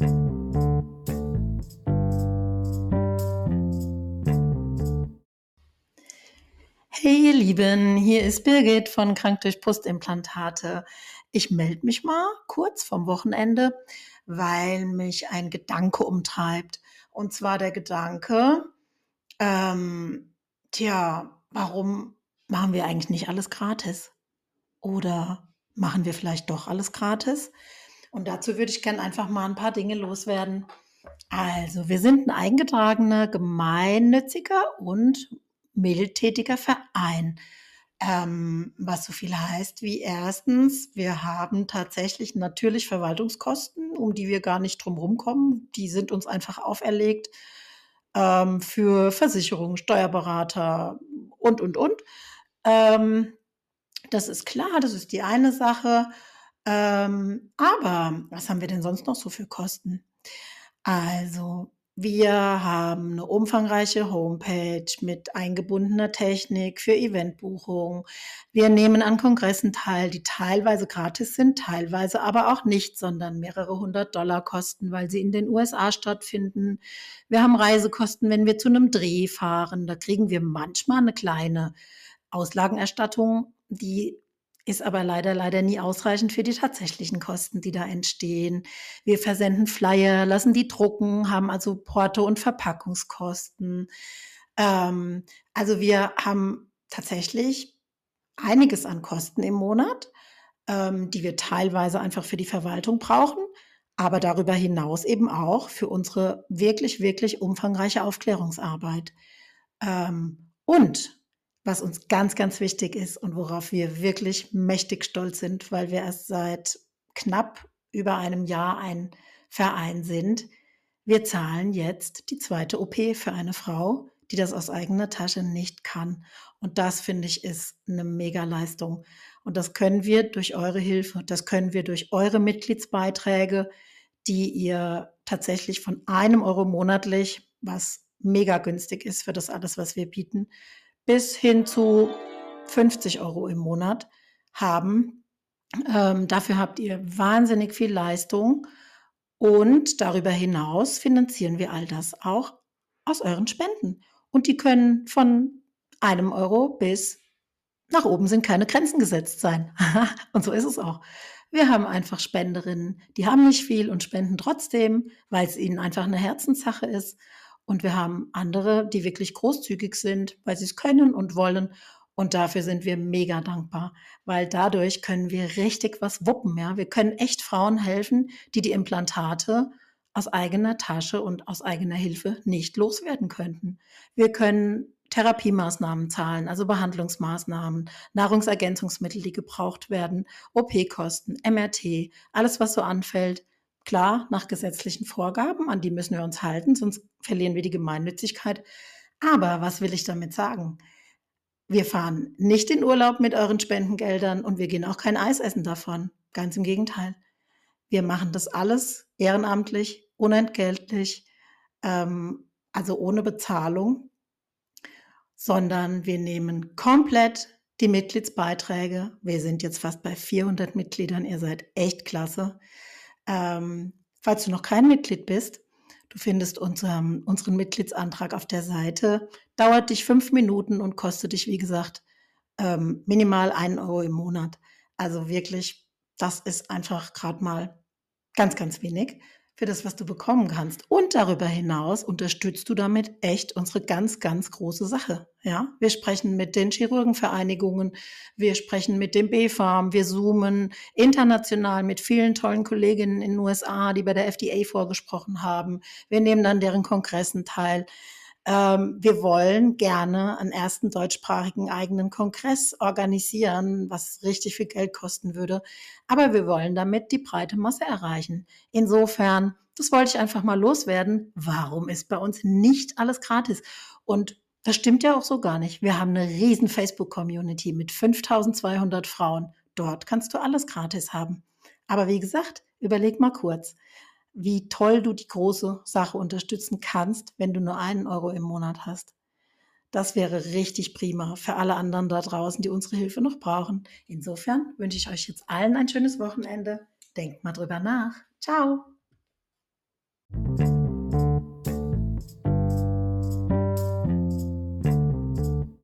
Hey ihr Lieben, hier ist Birgit von Krank durch Brustimplantate. Ich melde mich mal kurz vom Wochenende, weil mich ein Gedanke umtreibt. Und zwar der Gedanke, ähm, tja, warum machen wir eigentlich nicht alles gratis? Oder machen wir vielleicht doch alles gratis? Und dazu würde ich gerne einfach mal ein paar Dinge loswerden. Also, wir sind ein eingetragener, gemeinnütziger und mildtätiger Verein. Ähm, was so viel heißt wie erstens, wir haben tatsächlich natürlich Verwaltungskosten, um die wir gar nicht drum kommen. Die sind uns einfach auferlegt ähm, für Versicherungen, Steuerberater und, und, und. Ähm, das ist klar, das ist die eine Sache. Ähm, aber was haben wir denn sonst noch so für Kosten? Also wir haben eine umfangreiche Homepage mit eingebundener Technik für Eventbuchung. Wir nehmen an Kongressen teil, die teilweise gratis sind, teilweise aber auch nicht, sondern mehrere hundert Dollar kosten, weil sie in den USA stattfinden. Wir haben Reisekosten, wenn wir zu einem Dreh fahren. Da kriegen wir manchmal eine kleine Auslagenerstattung, die ist aber leider, leider nie ausreichend für die tatsächlichen Kosten, die da entstehen. Wir versenden Flyer, lassen die drucken, haben also Porto- und Verpackungskosten. Ähm, also wir haben tatsächlich einiges an Kosten im Monat, ähm, die wir teilweise einfach für die Verwaltung brauchen, aber darüber hinaus eben auch für unsere wirklich, wirklich umfangreiche Aufklärungsarbeit. Ähm, und was uns ganz, ganz wichtig ist und worauf wir wirklich mächtig stolz sind, weil wir erst seit knapp über einem Jahr ein Verein sind. Wir zahlen jetzt die zweite OP für eine Frau, die das aus eigener Tasche nicht kann. Und das finde ich ist eine Mega-Leistung. Und das können wir durch eure Hilfe, das können wir durch eure Mitgliedsbeiträge, die ihr tatsächlich von einem Euro monatlich, was mega günstig ist für das alles, was wir bieten, bis hin zu 50 Euro im Monat haben. Ähm, dafür habt ihr wahnsinnig viel Leistung und darüber hinaus finanzieren wir all das auch aus euren Spenden. Und die können von einem Euro bis nach oben sind keine Grenzen gesetzt sein. und so ist es auch. Wir haben einfach Spenderinnen, die haben nicht viel und spenden trotzdem, weil es ihnen einfach eine Herzenssache ist. Und wir haben andere, die wirklich großzügig sind, weil sie es können und wollen. Und dafür sind wir mega dankbar, weil dadurch können wir richtig was wuppen. Ja, wir können echt Frauen helfen, die die Implantate aus eigener Tasche und aus eigener Hilfe nicht loswerden könnten. Wir können Therapiemaßnahmen zahlen, also Behandlungsmaßnahmen, Nahrungsergänzungsmittel, die gebraucht werden, OP-Kosten, MRT, alles, was so anfällt, Klar, nach gesetzlichen Vorgaben, an die müssen wir uns halten, sonst verlieren wir die Gemeinnützigkeit. Aber was will ich damit sagen? Wir fahren nicht in Urlaub mit euren Spendengeldern und wir gehen auch kein Eis essen davon. Ganz im Gegenteil. Wir machen das alles ehrenamtlich, unentgeltlich, ähm, also ohne Bezahlung, sondern wir nehmen komplett die Mitgliedsbeiträge. Wir sind jetzt fast bei 400 Mitgliedern. Ihr seid echt klasse. Ähm, falls du noch kein Mitglied bist, du findest unseren, unseren Mitgliedsantrag auf der Seite. Dauert dich fünf Minuten und kostet dich, wie gesagt, ähm, minimal einen Euro im Monat. Also wirklich, das ist einfach gerade mal ganz, ganz wenig für das, was du bekommen kannst. Und darüber hinaus unterstützt du damit echt unsere ganz, ganz große Sache. Ja, wir sprechen mit den Chirurgenvereinigungen, wir sprechen mit dem B-Farm, wir zoomen international mit vielen tollen Kolleginnen in den USA, die bei der FDA vorgesprochen haben. Wir nehmen dann deren Kongressen teil. Ähm, wir wollen gerne einen ersten deutschsprachigen eigenen Kongress organisieren, was richtig viel Geld kosten würde. Aber wir wollen damit die breite Masse erreichen. Insofern, das wollte ich einfach mal loswerden. Warum ist bei uns nicht alles gratis? Und das stimmt ja auch so gar nicht. Wir haben eine riesen Facebook-Community mit 5200 Frauen. Dort kannst du alles gratis haben. Aber wie gesagt, überleg mal kurz wie toll du die große Sache unterstützen kannst, wenn du nur einen Euro im Monat hast. Das wäre richtig prima für alle anderen da draußen, die unsere Hilfe noch brauchen. Insofern wünsche ich euch jetzt allen ein schönes Wochenende. Denkt mal drüber nach. Ciao.